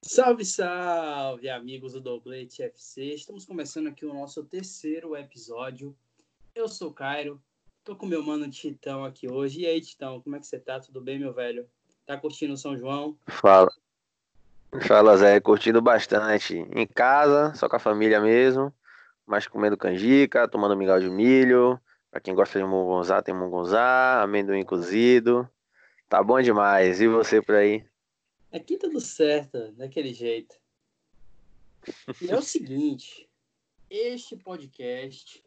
Salve, salve, amigos do Doblete FC. Estamos começando aqui o nosso terceiro episódio. Eu sou o Cairo, tô com meu mano Titão aqui hoje. E aí, Titão, como é que você tá? Tudo bem, meu velho? Tá curtindo São João? Fala. Fala, Zé. Curtindo bastante. Em casa, só com a família mesmo. Mas comendo canjica, tomando mingau de milho. Pra quem gosta de mungonzá, tem mungonzá, amendoim cozido. Tá bom demais. E você por aí? Aqui tudo certo, daquele jeito. E é o seguinte, este podcast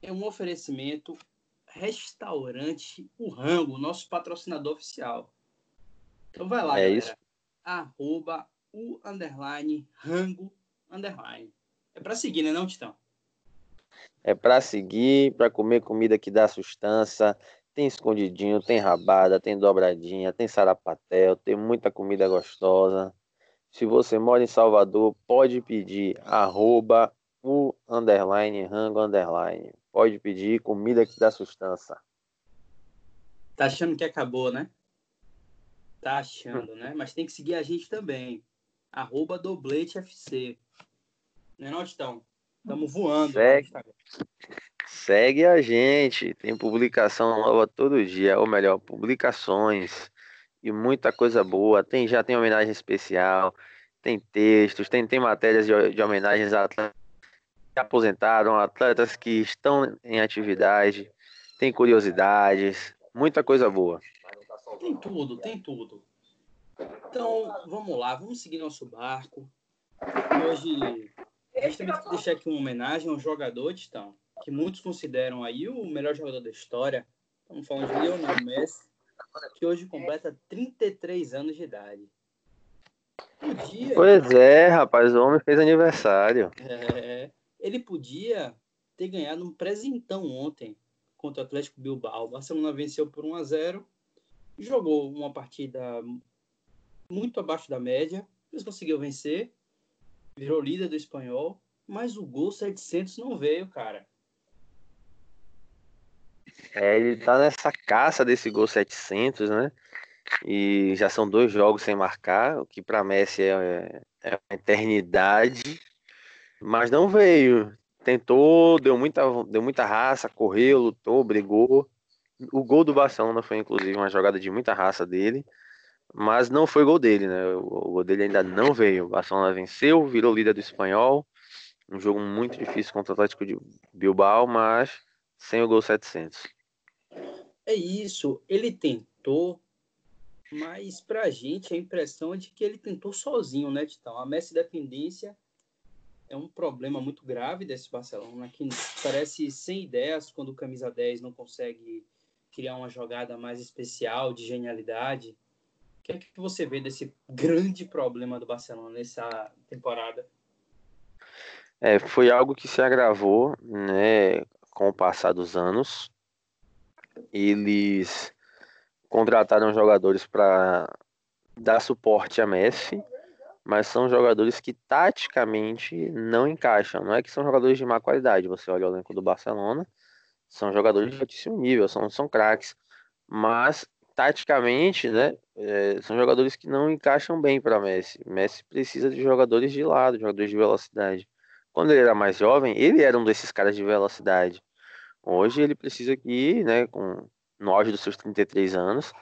é um oferecimento restaurante O Rango, nosso patrocinador oficial. Então vai lá, é galera. Isso. Arroba o underline rango underline. É para seguir, né, não, Titão? É para seguir, para comer comida que dá sustância, tem escondidinho, tem rabada, tem dobradinha, tem sarapatel, tem muita comida gostosa. Se você mora em Salvador, pode pedir arroba o underline rango underline. Pode pedir comida que dá sustância. Tá achando que acabou, né? Tá achando, né? Mas tem que seguir a gente também. Arroba Doblete FC. Não é não, Titão? Estamos voando. Segue, segue a gente. Tem publicação nova todo dia. Ou melhor, publicações. E muita coisa boa. Tem, já tem homenagem especial. Tem textos. Tem, tem matérias de, de homenagens a atletas que aposentaram, atletas que estão em atividade. Tem curiosidades. Muita coisa boa. Tem tudo, tem tudo. Então, vamos lá. Vamos seguir nosso barco. Hoje a gente também tem que deixar aqui uma homenagem a um jogador, Titão, que muitos consideram aí o melhor jogador da história. Estamos falando de Lionel Messi, que hoje completa 33 anos de idade. Podia, pois é, rapaz, o homem fez aniversário. É, ele podia ter ganhado um presentão ontem contra o Atlético Bilbao. O Barcelona venceu por 1 a 0 jogou uma partida muito abaixo da média, mas conseguiu vencer virou líder do espanhol, mas o gol 700 não veio, cara. É, ele tá nessa caça desse gol 700, né? E já são dois jogos sem marcar, o que para Messi é, é uma eternidade, mas não veio. Tentou, deu muita, deu muita raça, correu, lutou, brigou. O gol do Barcelona foi inclusive uma jogada de muita raça dele mas não foi gol dele, né? O gol dele ainda não veio. O Barcelona venceu, virou líder do espanhol. Um jogo muito difícil contra o Atlético de Bilbao, mas sem o gol 700. É isso, ele tentou, mas pra gente a impressão é de que ele tentou sozinho, né, Titão? A Messi dependência é um problema muito grave desse Barcelona, que parece sem ideias quando o camisa 10 não consegue criar uma jogada mais especial, de genialidade que é que você vê desse grande problema do Barcelona nessa temporada? É, foi algo que se agravou, né, com o passar dos anos. Eles contrataram jogadores para dar suporte a Messi, mas são jogadores que taticamente não encaixam. Não é que são jogadores de má qualidade. Você olha o elenco do Barcelona, são jogadores de altíssimo nível, são, são craques, mas taticamente, né, é, são jogadores que não encaixam bem para Messi. Messi precisa de jogadores de lado, jogadores de velocidade. Quando ele era mais jovem, ele era um desses caras de velocidade. Hoje ele precisa que, né, com no auge dos seus 33 anos,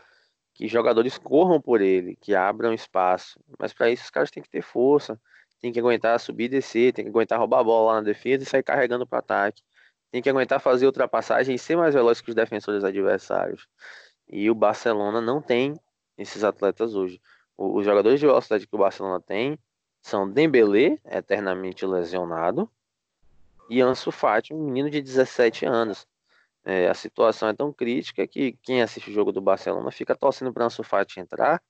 que jogadores corram por ele, que abram espaço. Mas para isso os caras têm que ter força, tem que aguentar subir e descer, tem que aguentar roubar a bola lá na defesa e sair carregando para ataque. Tem que aguentar fazer ultrapassagem e ser mais veloz que os defensores adversários. E o Barcelona não tem esses atletas hoje. Os jogadores de velocidade que o Barcelona tem são Dembélé, eternamente lesionado, e Ansu Fati, um menino de 17 anos. É, a situação é tão crítica que quem assiste o jogo do Barcelona fica torcendo para Ansu Fati entrar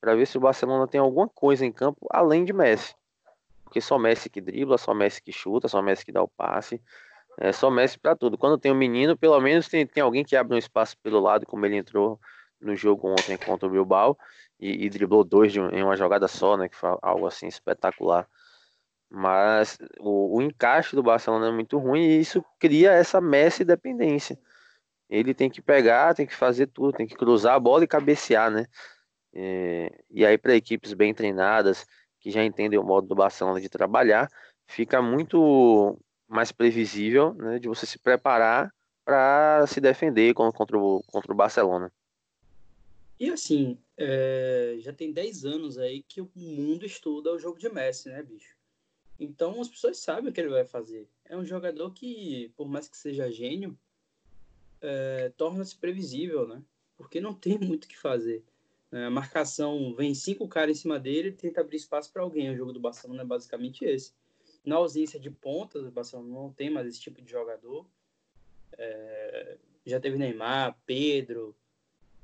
para ver se o Barcelona tem alguma coisa em campo além de Messi. Porque só Messi que dribla, só Messi que chuta, só Messi que dá o passe. É só Messi para tudo. Quando tem um menino, pelo menos tem, tem alguém que abre um espaço pelo lado, como ele entrou no jogo ontem contra o Bilbao e, e driblou dois de, em uma jogada só, né? Que foi algo assim espetacular. Mas o, o, encaixe do Barcelona é muito ruim e isso cria essa Messi dependência. Ele tem que pegar, tem que fazer tudo, tem que cruzar a bola e cabecear, né? É, e aí para equipes bem treinadas que já entendem o modo do Barcelona de trabalhar, fica muito mais previsível né, de você se preparar para se defender contra o, contra o Barcelona. E assim, é, já tem 10 anos aí que o mundo estuda o jogo de Messi, né, bicho? Então as pessoas sabem o que ele vai fazer. É um jogador que, por mais que seja gênio, é, torna-se previsível, né? Porque não tem muito o que fazer. É, a marcação vem cinco caras em cima dele e tenta abrir espaço para alguém. O jogo do Barcelona é basicamente esse. Na ausência de pontas, o Barcelona não tem mais esse tipo de jogador. É, já teve Neymar, Pedro,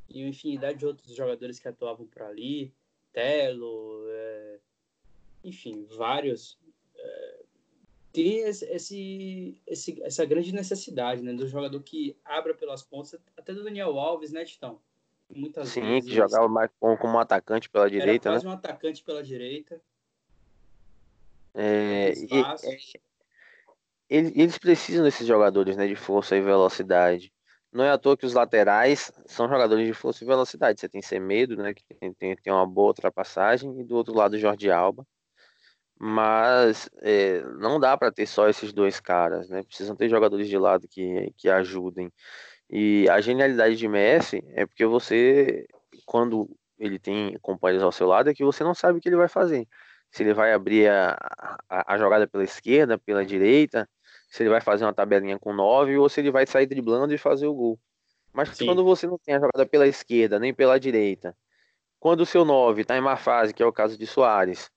e uma infinidade de outros jogadores que atuavam por ali, Telo, é, enfim, vários. Tem esse, esse, essa grande necessidade né, do jogador que abra pelas pontas, até do Daniel Alves, né, Titão? Muitas Sim, vezes, que jogava mais como, como um atacante pela direita. Quase né? um atacante pela direita. É, e, é, eles precisam desses jogadores né, de força e velocidade. Não é à toa que os laterais são jogadores de força e velocidade. Você tem Semedo, né, que tem, tem, tem uma boa ultrapassagem, e do outro lado Jorge Alba. Mas é, não dá para ter só esses dois caras, né? Precisam ter jogadores de lado que, que ajudem. E a genialidade de Messi é porque você, quando ele tem companheiros ao seu lado, é que você não sabe o que ele vai fazer. Se ele vai abrir a, a, a jogada pela esquerda, pela direita, se ele vai fazer uma tabelinha com 9 ou se ele vai sair driblando e fazer o gol. Mas Sim. quando você não tem a jogada pela esquerda nem pela direita, quando o seu 9 está em má fase, que é o caso de Soares,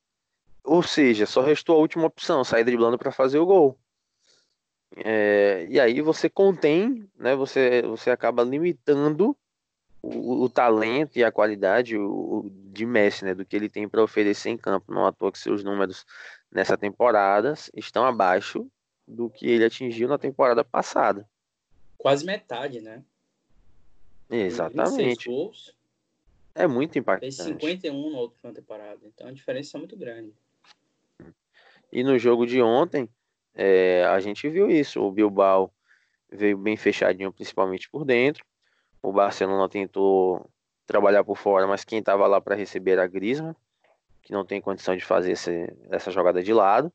ou seja, só restou a última opção, sair driblando para fazer o gol. É, e aí você contém, né, você, você acaba limitando o, o talento e a qualidade o, o, de Messi, né, do que ele tem para oferecer em campo. Não à toa que seus números nessa temporada estão abaixo do que ele atingiu na temporada passada. Quase metade, né? Exatamente. Gols, é muito impactante. Fez 51 na última temporada, então a diferença é muito grande. E no jogo de ontem, é, a gente viu isso. O Bilbao veio bem fechadinho, principalmente por dentro. O Barcelona tentou trabalhar por fora, mas quem estava lá para receber era a Griezmann, que não tem condição de fazer esse, essa jogada de lado.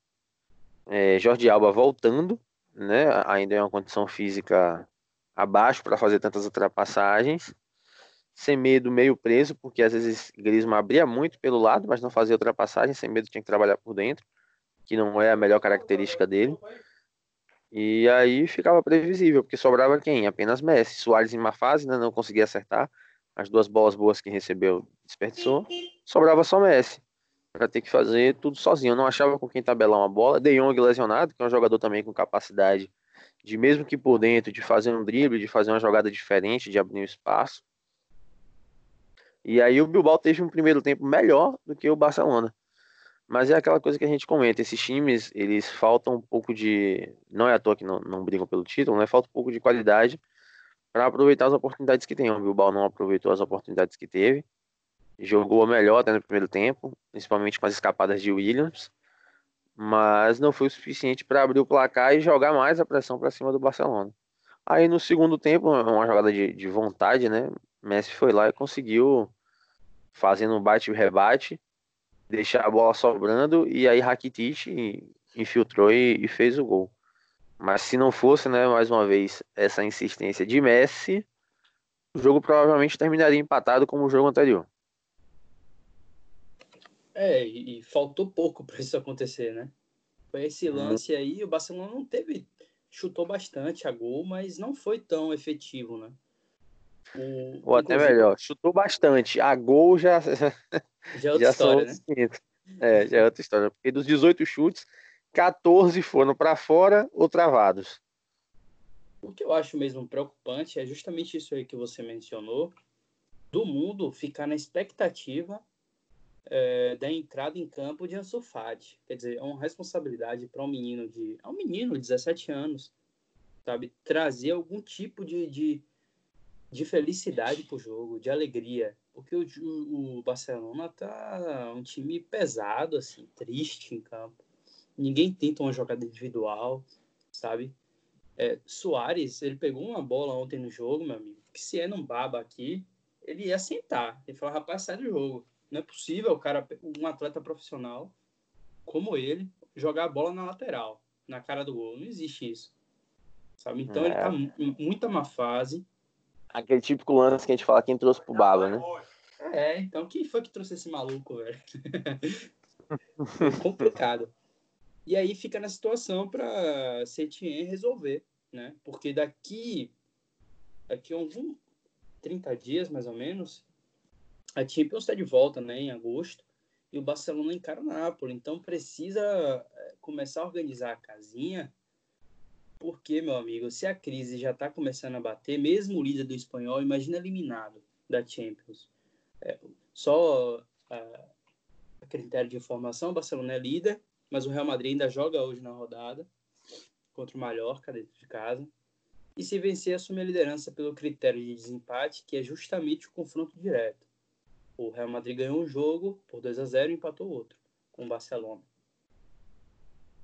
É, Jorge Alba voltando, né? Ainda é uma condição física abaixo para fazer tantas ultrapassagens. Sem medo, meio preso, porque às vezes Griezmann abria muito pelo lado, mas não fazia ultrapassagem. Sem medo, tinha que trabalhar por dentro, que não é a melhor característica dele. E aí ficava previsível, porque sobrava quem? Apenas Messi. Soares em uma fase, né, não conseguia acertar. As duas bolas boas que recebeu desperdiçou. Sobrava só Messi para ter que fazer tudo sozinho. Eu não achava com quem tabelar uma bola. De Jong lesionado, que é um jogador também com capacidade de, mesmo que por dentro, de fazer um drible, de fazer uma jogada diferente, de abrir um espaço. E aí o Bilbao teve um primeiro tempo melhor do que o Barcelona. Mas é aquela coisa que a gente comenta, esses times, eles faltam um pouco de, não é à toa que não, não brigam pelo título, né? Falta um pouco de qualidade para aproveitar as oportunidades que tem. O Bilbao não aproveitou as oportunidades que teve jogou melhor até no primeiro tempo, principalmente com as escapadas de Williams, mas não foi o suficiente para abrir o placar e jogar mais a pressão para cima do Barcelona. Aí no segundo tempo, uma jogada de, de vontade, né? Messi foi lá e conseguiu, fazendo um bate-rebate, deixar a bola sobrando e aí Rakitic infiltrou e, e fez o gol. Mas se não fosse, né, mais uma vez, essa insistência de Messi, o jogo provavelmente terminaria empatado como o jogo anterior. É, e, e faltou pouco para isso acontecer, né? Foi esse uhum. lance aí, o Barcelona não teve. Chutou bastante a gol, mas não foi tão efetivo, né? O, Ou até melhor, chutou bastante. A gol já. Já é outra já história, né? É, já é outra história. Porque dos 18 chutes, 14 foram para fora ou travados. O que eu acho mesmo preocupante é justamente isso aí que você mencionou, do mundo ficar na expectativa é, da entrada em campo de Ansu Fati. Quer dizer, é uma responsabilidade para um menino de... É um menino de 17 anos, sabe? Trazer algum tipo de, de, de felicidade para o jogo, de alegria. Porque o, o Barcelona tá um time pesado, assim, triste em campo. Ninguém tenta uma jogada individual, sabe? É, Soares, ele pegou uma bola ontem no jogo, meu amigo, que se é num baba aqui, ele ia sentar. Ele falou, rapaz, sai do jogo Não é possível o cara, um atleta profissional como ele, jogar a bola na lateral, na cara do gol. Não existe isso. Sabe? Então é. ele tá em muita má fase. Aquele típico lance que a gente fala quem trouxe pro Baba, né? É, então quem foi que trouxe esse maluco, velho? complicado. E aí fica na situação para Setien resolver, né? Porque daqui daqui a uns 30 dias mais ou menos, a Champions está de volta, né, em agosto, e o Barcelona encara o Napoli, então precisa é, começar a organizar a casinha, porque, meu amigo, se a crise já está começando a bater, mesmo o líder do espanhol, imagina eliminado da Champions. É, só a, a critério de informação, o Barcelona é líder, mas o Real Madrid ainda joga hoje na rodada contra o Mallorca dentro de casa. E se vencer, assume a liderança pelo critério de desempate, que é justamente o confronto direto. O Real Madrid ganhou um jogo por 2 a 0 e empatou outro com o Barcelona.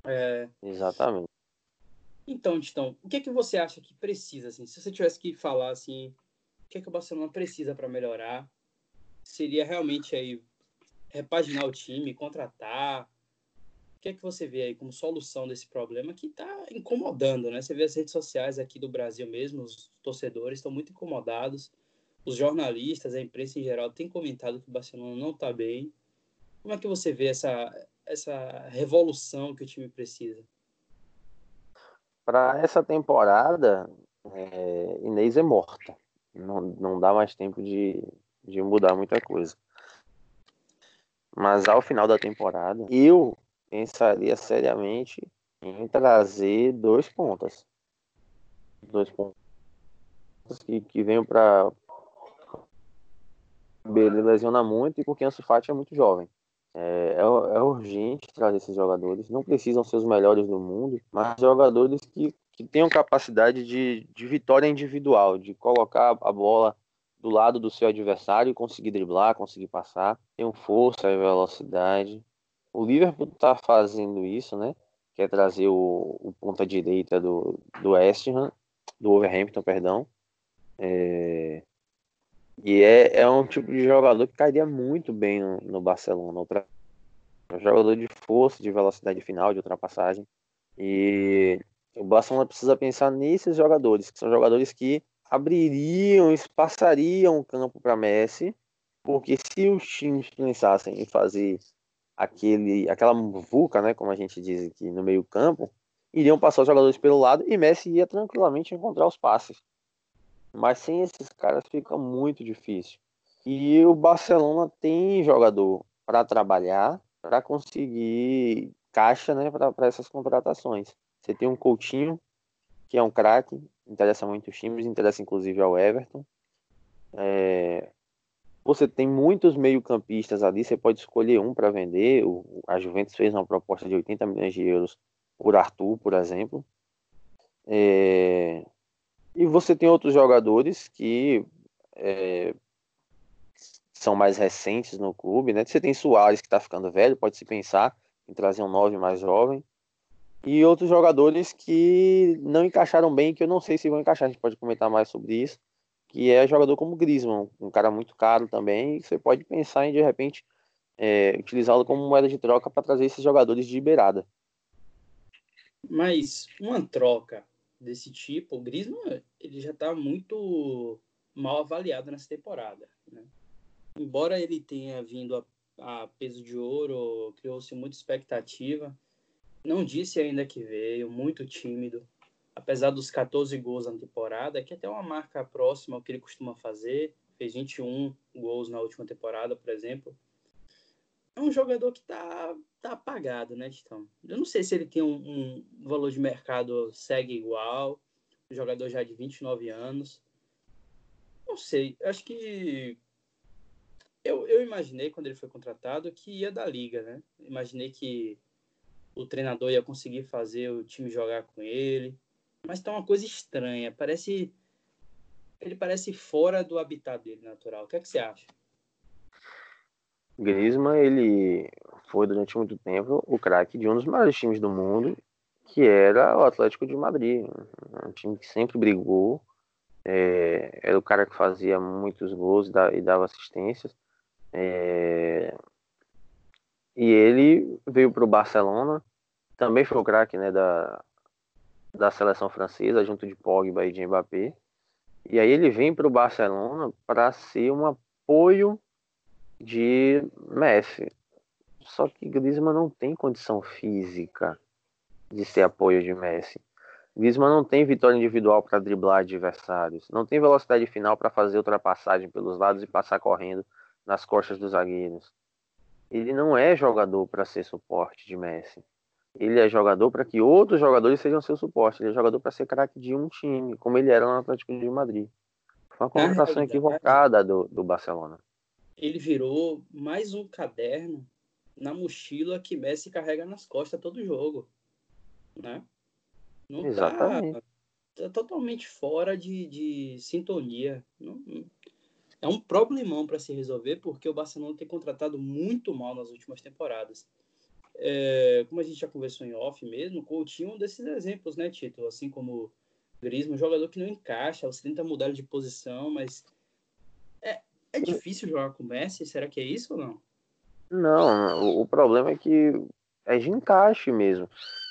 É... Exatamente. Então, Titão, o que é que você acha que precisa, assim, se você tivesse que falar, assim, o que é que o Barcelona precisa para melhorar? Seria realmente aí repaginar o time, contratar? O que é que você vê aí como solução desse problema que está incomodando, né? Você vê as redes sociais aqui do Brasil mesmo, os torcedores estão muito incomodados os jornalistas, a imprensa em geral, tem comentado que o Barcelona não está bem. Como é que você vê essa, essa revolução que o time precisa? Para essa temporada, é, Inês é morta. Não, não dá mais tempo de, de mudar muita coisa. Mas ao final da temporada, eu pensaria seriamente em trazer dois pontas. Dois pontos que, que venham para ele lesiona muito e porque Ansu Fati é muito jovem. É, é, é, urgente trazer esses jogadores. Não precisam ser os melhores do mundo, mas jogadores que, que tenham capacidade de, de vitória individual, de colocar a bola do lado do seu adversário e conseguir driblar, conseguir passar. Tenham força e velocidade. O Liverpool está fazendo isso, né? Quer trazer o, o ponta direita do, do West Ham, do Overhampton, perdão. É, e é, é um tipo de jogador que cairia muito bem no, no Barcelona. Outra, um jogador de força, de velocidade final, de ultrapassagem. E o Barcelona precisa pensar nesses jogadores, que são jogadores que abririam, espaçariam o campo para Messi, porque se os times pensassem em fazer aquele, aquela vulca, né, como a gente diz aqui no meio campo, iriam passar os jogadores pelo lado e Messi ia tranquilamente encontrar os passes. Mas sem esses caras fica muito difícil. E o Barcelona tem jogador para trabalhar, para conseguir caixa né, para essas contratações. Você tem um Coutinho, que é um craque, interessa muito os times, interessa inclusive ao Everton. É... Você tem muitos meio-campistas ali, você pode escolher um para vender. O, a Juventus fez uma proposta de 80 milhões de euros por Arthur, por exemplo. É... E você tem outros jogadores que é, são mais recentes no clube, né? Você tem Soares que está ficando velho, pode se pensar em trazer um 9 mais jovem. E outros jogadores que não encaixaram bem, que eu não sei se vão encaixar, a gente pode comentar mais sobre isso, que é jogador como Griezmann, um cara muito caro também, você pode pensar em, de repente, é, utilizá-lo como moeda de troca para trazer esses jogadores de beirada. Mas uma troca desse tipo, o Griezmann ele já está muito mal avaliado nessa temporada. Né? Embora ele tenha vindo a, a peso de ouro, criou-se muita expectativa, não disse ainda que veio, muito tímido. Apesar dos 14 gols na temporada, que é até uma marca próxima ao que ele costuma fazer, fez 21 gols na última temporada, por exemplo. É um jogador que está tá apagado, né, Titão? Eu não sei se ele tem um, um valor de mercado segue igual, um jogador já de 29 anos. Não sei, acho que eu, eu imaginei quando ele foi contratado que ia da liga, né? Imaginei que o treinador ia conseguir fazer o time jogar com ele, mas tá uma coisa estranha, parece ele parece fora do habitat dele natural. O que é que você acha? Griezmann, ele foi durante muito tempo o craque de um dos maiores times do mundo, que era o Atlético de Madrid, um time que sempre brigou, é, era o cara que fazia muitos gols e dava assistências. É... E ele veio para o Barcelona, também foi o craque né, da, da seleção francesa, junto de Pogba e de Mbappé. E aí ele vem para o Barcelona para ser um apoio de Messi. Só que Griezmann não tem condição física de ser apoio de Messi. Griezmann não tem vitória individual para driblar adversários, não tem velocidade final para fazer ultrapassagem pelos lados e passar correndo nas costas dos zagueiros. Ele não é jogador para ser suporte de Messi. Ele é jogador para que outros jogadores sejam seu suporte. Ele é jogador para ser craque de um time, como ele era no Atlético de Madrid. Foi uma contratação equivocada do, do Barcelona. Ele virou mais um caderno na mochila que Messi carrega nas costas todo jogo, né? Não tá Exatamente. Tá, tá totalmente fora de, de sintonia. Não, é um problemão para se resolver, porque o Barcelona tem contratado muito mal nas últimas temporadas. É, como a gente já conversou em off mesmo, Coutinho é um desses exemplos, né, Tito? Assim como Griezmann, um jogador que não encaixa, você tenta mudar de posição, mas é, difícil jogar com o Messi? Será que é isso ou não? Não, o, o problema é que é de encaixe mesmo.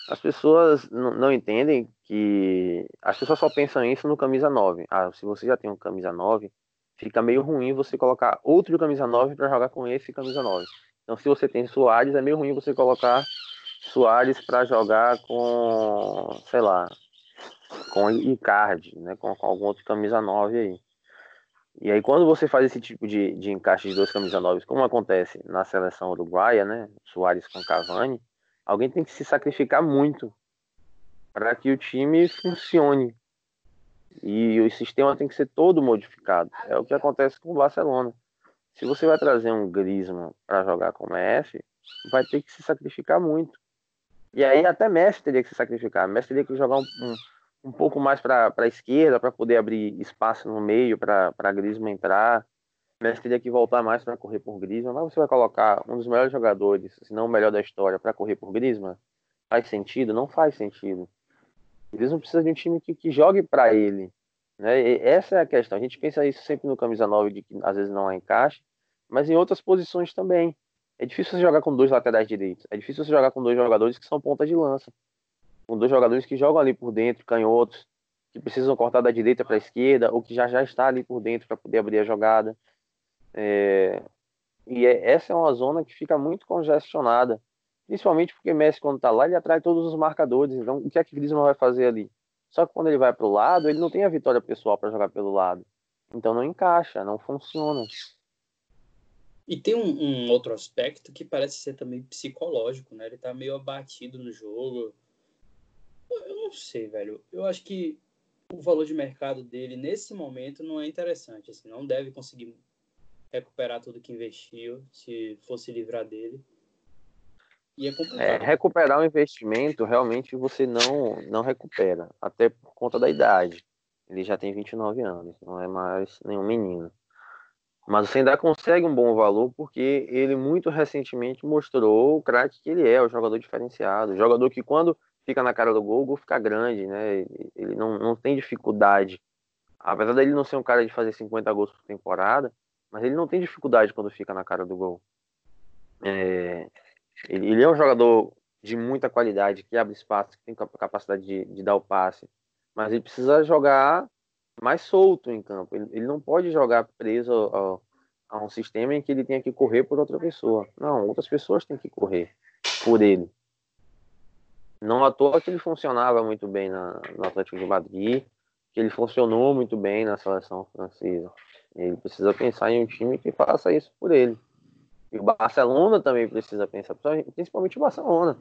As pessoas não entendem que. As pessoas só pensam isso no camisa 9. Ah, se você já tem um camisa 9, fica meio ruim você colocar outro camisa 9 para jogar com esse camisa 9. Então, se você tem Soares, é meio ruim você colocar Soares para jogar com, sei lá, com Icardi, né? Com, com, algum outro camisa 9 aí. E aí, quando você faz esse tipo de, de encaixe de dois camisa 9, como acontece na seleção uruguaia, né? Soares com Cavani Alguém tem que se sacrificar muito para que o time funcione. E o sistema tem que ser todo modificado. É o que acontece com o Barcelona. Se você vai trazer um Griezmann para jogar como Messi, vai ter que se sacrificar muito. E aí até Messi teria que se sacrificar. Messi teria que jogar um, um, um pouco mais para a esquerda para poder abrir espaço no meio para Griezmann entrar. Messi teria que voltar mais para correr por Griezmann, mas você vai colocar um dos melhores jogadores, se não o melhor da história, para correr por Griezmann? Faz sentido? Não faz sentido. Griezmann precisa de um time que, que jogue para ele. Né? E essa é a questão. A gente pensa isso sempre no camisa 9, de que às vezes não há encaixe, mas em outras posições também. É difícil você jogar com dois laterais direitos. É difícil você jogar com dois jogadores que são ponta de lança. Com dois jogadores que jogam ali por dentro, canhotos, que precisam cortar da direita para a esquerda, ou que já já está ali por dentro para poder abrir a jogada. É, e é, essa é uma zona que fica muito congestionada, principalmente porque Messi, quando está lá, ele atrai todos os marcadores. Então, o que é que Griezmann vai fazer ali? Só que quando ele vai para o lado, ele não tem a vitória pessoal para jogar pelo lado. Então, não encaixa, não funciona. E tem um, um, outro aspecto que parece ser também psicológico, né? Ele tá meio abatido no jogo. Eu não sei, velho. Eu acho que o valor de mercado dele nesse momento não é interessante. Assim, não deve conseguir recuperar tudo que investiu, se fosse livrar dele. É. É, recuperar o investimento, realmente você não, não recupera, até por conta da idade. Ele já tem 29 anos, não é mais nenhum menino. Mas você ainda consegue um bom valor porque ele muito recentemente mostrou o craque que ele é, o jogador diferenciado, o jogador que quando fica na cara do gol, o gol fica grande, né? Ele não, não tem dificuldade. Apesar dele não ser um cara de fazer 50 gols por temporada, mas ele não tem dificuldade quando fica na cara do gol. É, ele, ele, é um jogador de muita qualidade, que abre espaço, que tem capacidade de, de dar o passe, mas ele precisa jogar mais solto em campo. Ele, ele não pode jogar preso a, a, um sistema em que ele tenha que correr por outra pessoa. Não, outras pessoas têm que correr por ele. Não à toa que ele funcionava muito bem na, no Atlético de Madrid, que ele funcionou muito bem na seleção francesa. Ele precisa pensar em um time que faça isso por ele. E o Barcelona também precisa pensar, principalmente o Barcelona.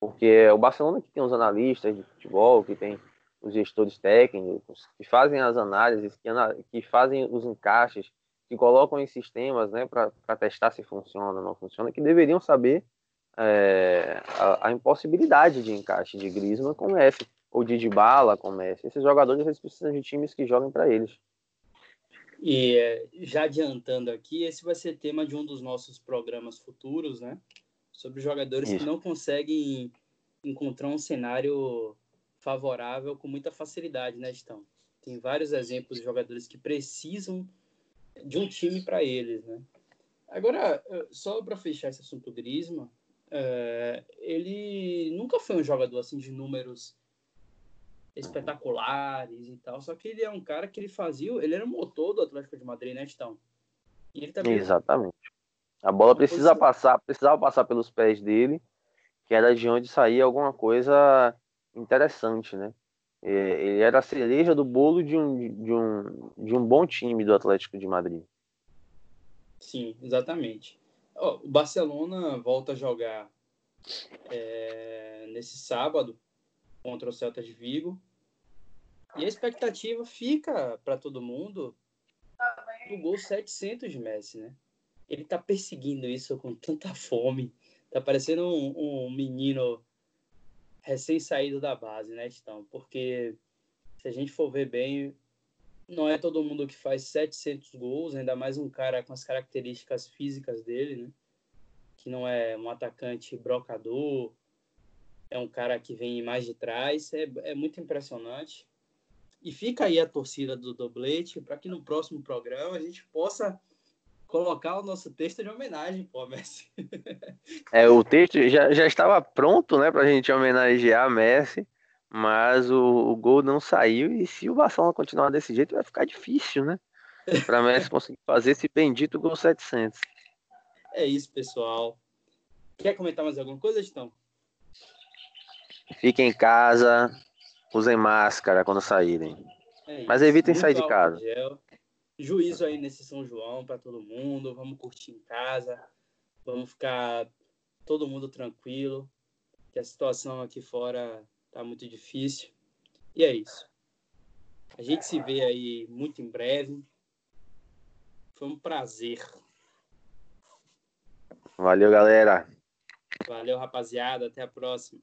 Porque é o Barcelona que tem os analistas de futebol, que tem os gestores técnicos, que fazem as análises, que, que fazem os encaixes, que colocam em sistemas né, para testar se funciona ou não funciona, que deveriam saber é, a, a, impossibilidade de encaixe de Griezmann com Messi, ou de Dybala com Messi. Esses jogadores eles precisam de times que joguem para eles. E é, já adiantando aqui, esse vai ser tema de um dos nossos programas futuros, né? Sobre jogadores Isso. que não conseguem encontrar um cenário favorável com muita facilidade, né, Estão? Tem vários exemplos de jogadores que precisam de um time para eles, né? Agora, só para fechar esse assunto Grisma, é, ele nunca foi um jogador assim de números espetaculares e tal, só que ele é um cara que ele fazia, ele era o motor do Atlético de Madrid, né, então. E ele também Exatamente. A bola precisa passar, precisava passar pelos pés dele, que era de onde saía alguma coisa interessante, né? Ele era a cereja do bolo de um, de um, de um bom time do Atlético de Madrid. Sim, exatamente. O Barcelona volta a jogar é, nesse sábado contra o Celta de Vigo. E a expectativa fica para todo mundo do gol 700 de Messi, né? Ele tá perseguindo isso com tanta fome. Tá parecendo um, um menino recém-saído da base, né, Titão? Porque se a gente for ver bem, não é todo mundo que faz 700 gols, ainda mais um cara com as características físicas dele, né? Que não é um atacante brocador, é um cara que vem mais de trás, é, é muito impressionante. E fica aí a torcida do Doblete para que no próximo programa a gente possa colocar o nosso texto de homenagem, pô, Messi. é, o texto já, já estava pronto, né, para a gente homenagear Messi, mas o, o, gol não saiu e se o Barcelona continuar desse jeito vai ficar difícil, né? Para Messi conseguir fazer esse bendito gol 700. É isso, pessoal. Quer comentar mais alguma coisa, Gistão? Fiquem em casa, usem máscara quando saírem. É Mas evitem Muito sair de casa. Gel. Juízo aí nesse São João para todo mundo. Vamos curtir em casa. Vamos ficar todo mundo tranquilo. Que a situação aqui fora tá muito difícil. E é isso. A gente se vê aí muito em breve. Foi um prazer. Valeu, galera. Valeu, rapaziada. Até a próxima.